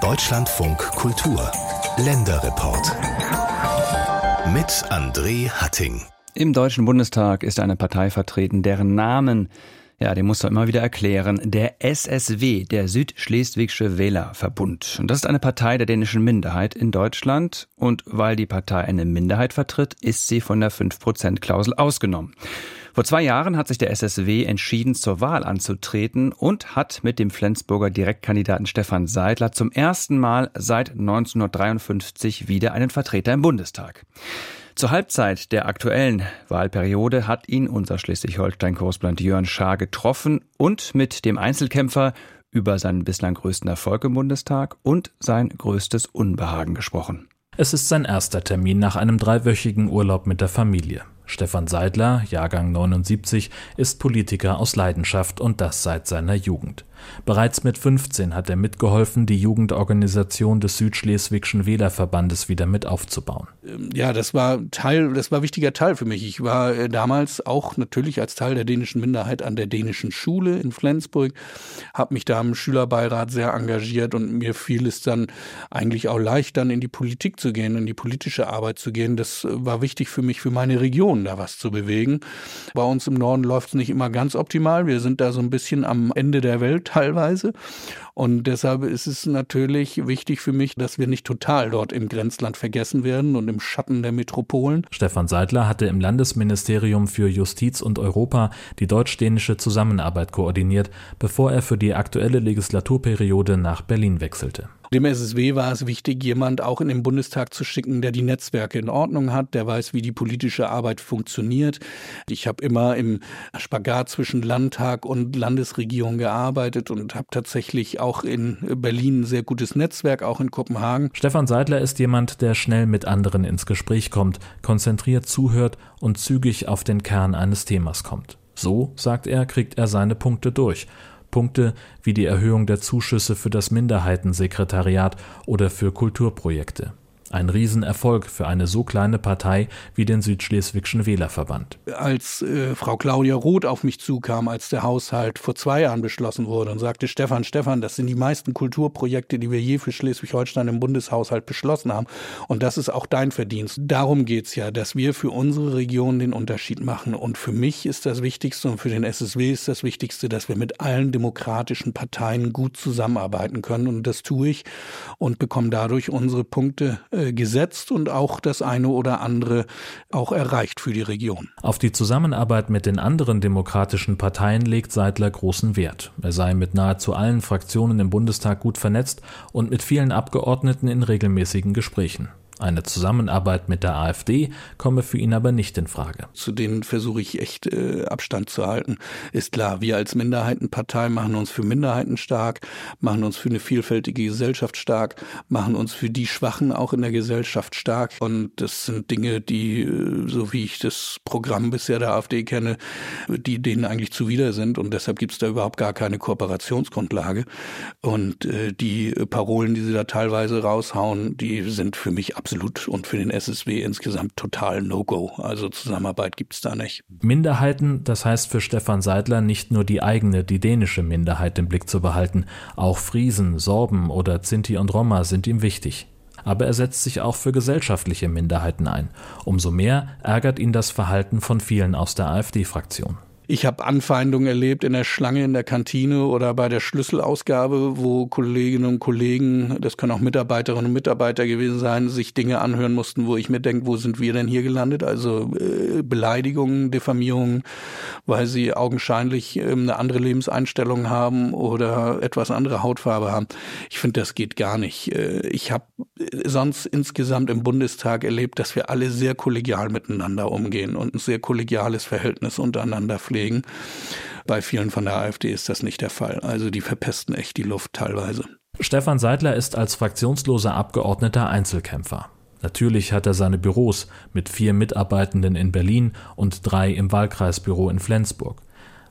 Deutschlandfunk Kultur Länderreport mit André Hatting. Im Deutschen Bundestag ist eine Partei vertreten, deren Namen ja, den muss man immer wieder erklären. Der SSW, der Südschleswigsche Wählerverbund. Und das ist eine Partei der dänischen Minderheit in Deutschland. Und weil die Partei eine Minderheit vertritt, ist sie von der 5%-Klausel ausgenommen. Vor zwei Jahren hat sich der SSW entschieden, zur Wahl anzutreten und hat mit dem Flensburger Direktkandidaten Stefan Seidler zum ersten Mal seit 1953 wieder einen Vertreter im Bundestag. Zur Halbzeit der aktuellen Wahlperiode hat ihn unser Schleswig-Holstein-Korrespondent Jörn Schaar getroffen und mit dem Einzelkämpfer über seinen bislang größten Erfolg im Bundestag und sein größtes Unbehagen gesprochen. Es ist sein erster Termin nach einem dreiwöchigen Urlaub mit der Familie. Stefan Seidler, Jahrgang 79, ist Politiker aus Leidenschaft und das seit seiner Jugend. Bereits mit 15 hat er mitgeholfen, die Jugendorganisation des Südschleswigschen Wählerverbandes wieder mit aufzubauen. Ähm, ja, das war Teil, das war wichtiger Teil für mich. Ich war äh, damals auch natürlich als Teil der dänischen Minderheit an der dänischen Schule in Flensburg, habe mich da im Schülerbeirat sehr engagiert und mir fiel es dann eigentlich auch leicht, dann in die Politik zu gehen, in die politische Arbeit zu gehen. Das äh, war wichtig für mich, für meine Region da was zu bewegen. Bei uns im Norden läuft es nicht immer ganz optimal. Wir sind da so ein bisschen am Ende der Welt teilweise. Und deshalb ist es natürlich wichtig für mich, dass wir nicht total dort im Grenzland vergessen werden und im Schatten der Metropolen. Stefan Seidler hatte im Landesministerium für Justiz und Europa die deutsch-dänische Zusammenarbeit koordiniert, bevor er für die aktuelle Legislaturperiode nach Berlin wechselte. Dem SSW war es wichtig, jemand auch in den Bundestag zu schicken, der die Netzwerke in Ordnung hat, der weiß, wie die politische Arbeit funktioniert. Ich habe immer im Spagat zwischen Landtag und Landesregierung gearbeitet und habe tatsächlich auch in Berlin ein sehr gutes Netzwerk, auch in Kopenhagen. Stefan Seidler ist jemand, der schnell mit anderen ins Gespräch kommt, konzentriert zuhört und zügig auf den Kern eines Themas kommt. So, sagt er, kriegt er seine Punkte durch. Punkte wie die Erhöhung der Zuschüsse für das Minderheitensekretariat oder für Kulturprojekte. Ein Riesenerfolg für eine so kleine Partei wie den Südschleswigschen Wählerverband. Als äh, Frau Claudia Roth auf mich zukam, als der Haushalt vor zwei Jahren beschlossen wurde und sagte, Stefan, Stefan, das sind die meisten Kulturprojekte, die wir je für Schleswig-Holstein im Bundeshaushalt beschlossen haben. Und das ist auch dein Verdienst. Darum geht's ja, dass wir für unsere Region den Unterschied machen. Und für mich ist das Wichtigste und für den SSW ist das Wichtigste, dass wir mit allen demokratischen Parteien gut zusammenarbeiten können. Und das tue ich und bekomme dadurch unsere Punkte äh, gesetzt und auch das eine oder andere auch erreicht für die Region. Auf die Zusammenarbeit mit den anderen demokratischen Parteien legt Seidler großen Wert. Er sei mit nahezu allen Fraktionen im Bundestag gut vernetzt und mit vielen Abgeordneten in regelmäßigen Gesprächen. Eine Zusammenarbeit mit der AfD komme für ihn aber nicht in Frage. Zu denen versuche ich echt äh, Abstand zu halten. Ist klar, wir als Minderheitenpartei machen uns für Minderheiten stark, machen uns für eine vielfältige Gesellschaft stark, machen uns für die Schwachen auch in der Gesellschaft stark. Und das sind Dinge, die, äh, so wie ich das Programm bisher der AfD kenne, die denen eigentlich zuwider sind. Und deshalb gibt es da überhaupt gar keine Kooperationsgrundlage. Und äh, die Parolen, die sie da teilweise raushauen, die sind für mich absolut absolut und für den SSW insgesamt total No-Go. Also Zusammenarbeit gibt es da nicht. Minderheiten, das heißt für Stefan Seidler nicht nur die eigene, die dänische Minderheit im Blick zu behalten. Auch Friesen, Sorben oder Zinti und Roma sind ihm wichtig. Aber er setzt sich auch für gesellschaftliche Minderheiten ein. Umso mehr ärgert ihn das Verhalten von vielen aus der AfD-Fraktion. Ich habe Anfeindungen erlebt in der Schlange in der Kantine oder bei der Schlüsselausgabe, wo Kolleginnen und Kollegen, das können auch Mitarbeiterinnen und Mitarbeiter gewesen sein, sich Dinge anhören mussten, wo ich mir denke, wo sind wir denn hier gelandet? Also äh, Beleidigungen, Diffamierungen, weil sie augenscheinlich äh, eine andere Lebenseinstellung haben oder etwas andere Hautfarbe haben. Ich finde, das geht gar nicht. Äh, ich habe sonst insgesamt im Bundestag erlebt, dass wir alle sehr kollegial miteinander umgehen und ein sehr kollegiales Verhältnis untereinander pflegen legen. Bei vielen von der AfD ist das nicht der Fall. Also die verpesten echt die Luft teilweise. Stefan Seidler ist als fraktionsloser Abgeordneter Einzelkämpfer. Natürlich hat er seine Büros mit vier Mitarbeitenden in Berlin und drei im Wahlkreisbüro in Flensburg.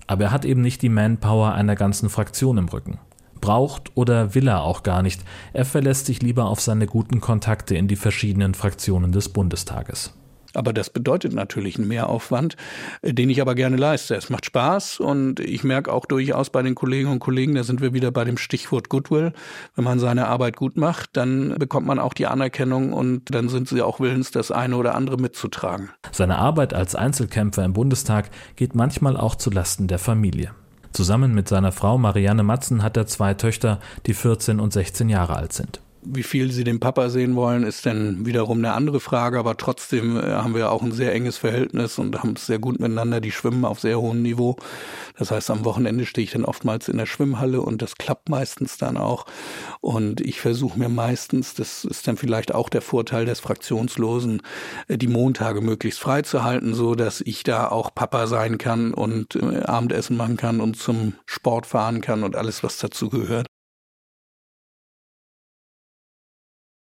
Aber er hat eben nicht die Manpower einer ganzen Fraktion im Rücken. Braucht oder will er auch gar nicht. Er verlässt sich lieber auf seine guten Kontakte in die verschiedenen Fraktionen des Bundestages. Aber das bedeutet natürlich einen Mehraufwand, äh, den ich aber gerne leiste. Es macht Spaß und ich merke auch durchaus bei den Kolleginnen und Kollegen, da sind wir wieder bei dem Stichwort Goodwill. Wenn man seine Arbeit gut macht, dann bekommt man auch die Anerkennung und dann sind sie auch willens, das eine oder andere mitzutragen. Seine Arbeit als Einzelkämpfer im Bundestag geht manchmal auch zu Lasten der Familie. Zusammen mit seiner Frau Marianne Matzen hat er zwei Töchter, die 14 und 16 Jahre alt sind. Wie viel sie den Papa sehen wollen, ist dann wiederum eine andere Frage, aber trotzdem äh, haben wir auch ein sehr enges Verhältnis und haben es sehr gut miteinander. Die schwimmen auf sehr hohem Niveau. Das heißt, am Wochenende stehe ich dann oftmals in der Schwimmhalle und das klappt meistens dann auch. Und ich versuche mir meistens, das ist dann vielleicht auch der Vorteil des Fraktionslosen, äh, die Montage möglichst frei zu halten, so dass ich da auch Papa sein kann und äh, Abendessen machen kann und zum Sport fahren kann und alles, was dazu gehört.